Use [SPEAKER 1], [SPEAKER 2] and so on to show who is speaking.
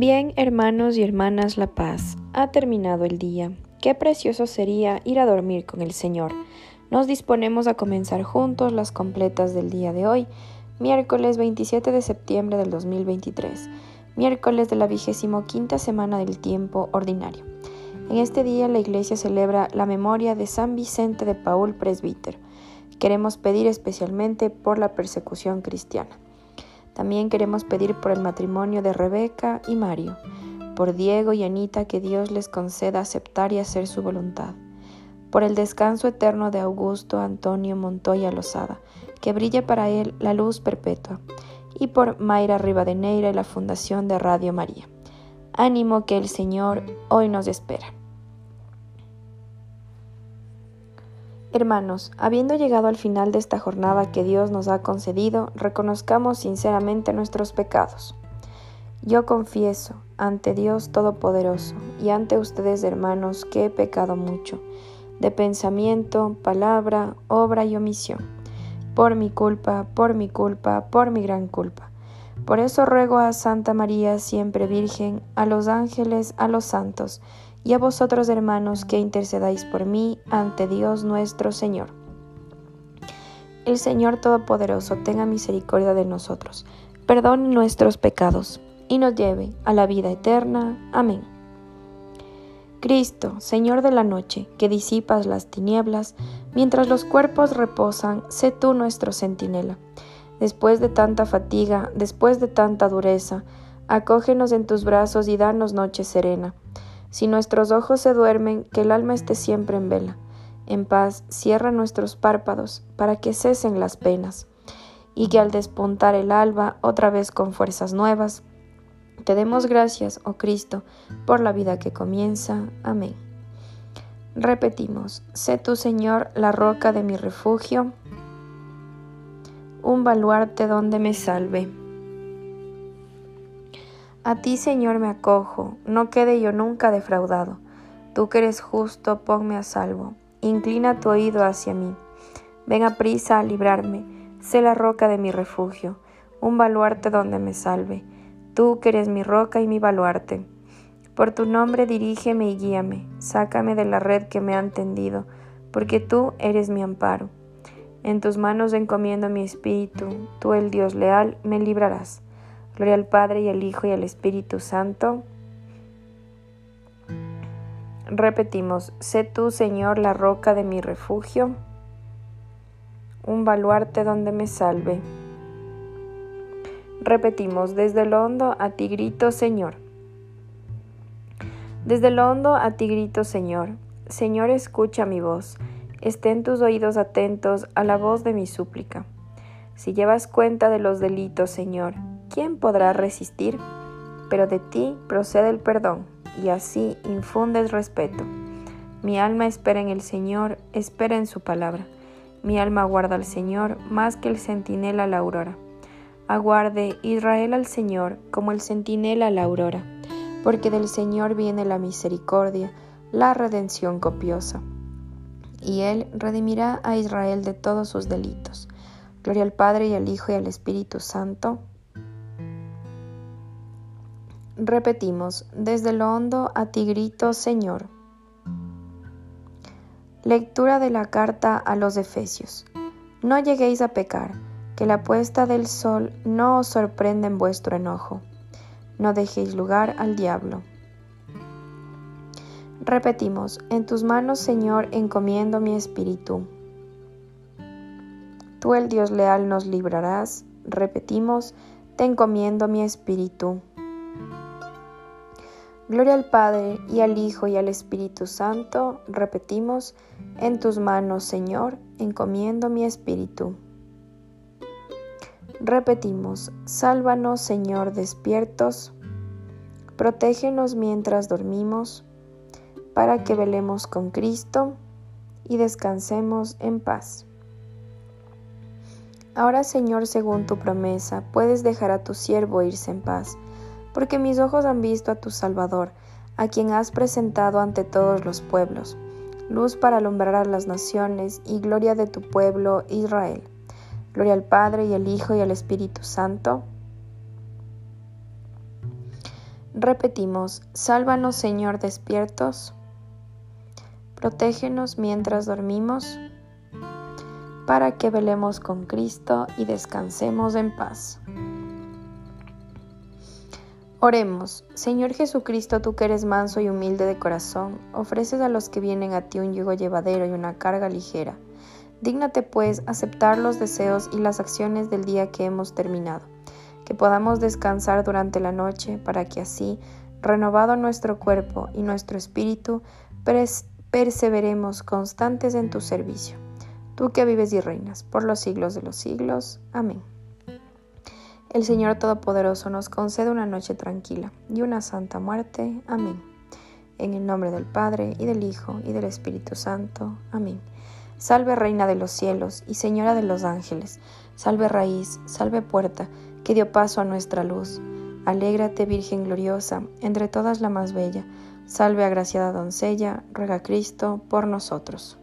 [SPEAKER 1] Bien, hermanos y hermanas La Paz, ha terminado el día. Qué precioso sería ir a dormir con el Señor. Nos disponemos a comenzar juntos las completas del día de hoy, miércoles 27 de septiembre del 2023, miércoles de la vigésimo quinta semana del tiempo ordinario. En este día la Iglesia celebra la memoria de San Vicente de Paul Presbítero. Queremos pedir especialmente por la persecución cristiana. También queremos pedir por el matrimonio de Rebeca y Mario, por Diego y Anita que Dios les conceda aceptar y hacer su voluntad, por el descanso eterno de Augusto Antonio Montoya Lozada, que brille para él la luz perpetua, y por Mayra Rivadeneira y la Fundación de Radio María. Ánimo que el Señor hoy nos espera. Hermanos, habiendo llegado al final de esta jornada que Dios nos ha concedido, reconozcamos sinceramente nuestros pecados. Yo confieso ante Dios Todopoderoso y ante ustedes, hermanos, que he pecado mucho, de pensamiento, palabra, obra y omisión, por mi culpa, por mi culpa, por mi gran culpa. Por eso ruego a Santa María, siempre Virgen, a los ángeles, a los santos, y a vosotros hermanos que intercedáis por mí ante Dios nuestro Señor. El Señor Todopoderoso tenga misericordia de nosotros, perdone nuestros pecados y nos lleve a la vida eterna. Amén. Cristo, Señor de la noche, que disipas las tinieblas, mientras los cuerpos reposan, sé tú nuestro centinela. Después de tanta fatiga, después de tanta dureza, acógenos en tus brazos y danos noche serena si nuestros ojos se duermen, que el alma esté siempre en vela. En paz, cierra nuestros párpados para que cesen las penas, y que al despuntar el alba, otra vez con fuerzas nuevas, te demos gracias, oh Cristo, por la vida que comienza. Amén. Repetimos, sé tú, Señor, la roca de mi refugio, un baluarte donde me salve. A ti, Señor, me acojo, no quede yo nunca defraudado. Tú que eres justo, ponme a salvo. Inclina tu oído hacia mí. Ven a prisa a librarme. Sé la roca de mi refugio, un baluarte donde me salve. Tú que eres mi roca y mi baluarte. Por tu nombre dirígeme y guíame. Sácame de la red que me han tendido, porque tú eres mi amparo. En tus manos encomiendo mi espíritu. Tú, el Dios leal, me librarás. Gloria al Padre y al Hijo y al Espíritu Santo. Repetimos, sé tú, Señor, la roca de mi refugio, un baluarte donde me salve. Repetimos, desde el hondo a ti grito, Señor. Desde el hondo a ti grito, Señor. Señor, escucha mi voz. Estén tus oídos atentos a la voz de mi súplica. Si llevas cuenta de los delitos, Señor, ¿quién podrá resistir? Pero de ti procede el perdón, y así infundes respeto. Mi alma espera en el Señor, espera en su palabra. Mi alma aguarda al Señor más que el centinela a la aurora. Aguarde Israel al Señor como el centinela a la aurora, porque del Señor viene la misericordia, la redención copiosa. Y Él redimirá a Israel de todos sus delitos. Gloria al Padre y al Hijo y al Espíritu Santo Repetimos, desde lo hondo a ti grito, Señor. Lectura de la carta a los Efesios. No lleguéis a pecar, que la puesta del sol no os sorprenda en vuestro enojo. No dejéis lugar al diablo. Repetimos, en tus manos, Señor, encomiendo mi espíritu. Tú, el Dios leal, nos librarás. Repetimos, te encomiendo mi espíritu. Gloria al Padre y al Hijo y al Espíritu Santo. Repetimos, en tus manos, Señor, encomiendo mi espíritu. Repetimos, sálvanos, Señor, despiertos. Protégenos mientras dormimos, para que velemos con Cristo y descansemos en paz. Ahora, Señor, según tu promesa, puedes dejar a tu siervo irse en paz porque mis ojos han visto a tu Salvador, a quien has presentado ante todos los pueblos, luz para alumbrar a las naciones y gloria de tu pueblo Israel. Gloria al Padre y al Hijo y al Espíritu Santo. Repetimos, sálvanos Señor despiertos, protégenos mientras dormimos, para que velemos con Cristo y descansemos en paz. Oremos, Señor Jesucristo, tú que eres manso y humilde de corazón, ofreces a los que vienen a ti un yugo llevadero y una carga ligera. Dígnate pues aceptar los deseos y las acciones del día que hemos terminado, que podamos descansar durante la noche para que así, renovado nuestro cuerpo y nuestro espíritu, perseveremos constantes en tu servicio. Tú que vives y reinas por los siglos de los siglos. Amén. El Señor Todopoderoso nos concede una noche tranquila y una santa muerte. Amén. En el nombre del Padre, y del Hijo, y del Espíritu Santo. Amén. Salve Reina de los cielos y Señora de los ángeles. Salve raíz, salve puerta, que dio paso a nuestra luz. Alégrate, Virgen gloriosa, entre todas la más bella. Salve agraciada doncella, ruega Cristo por nosotros.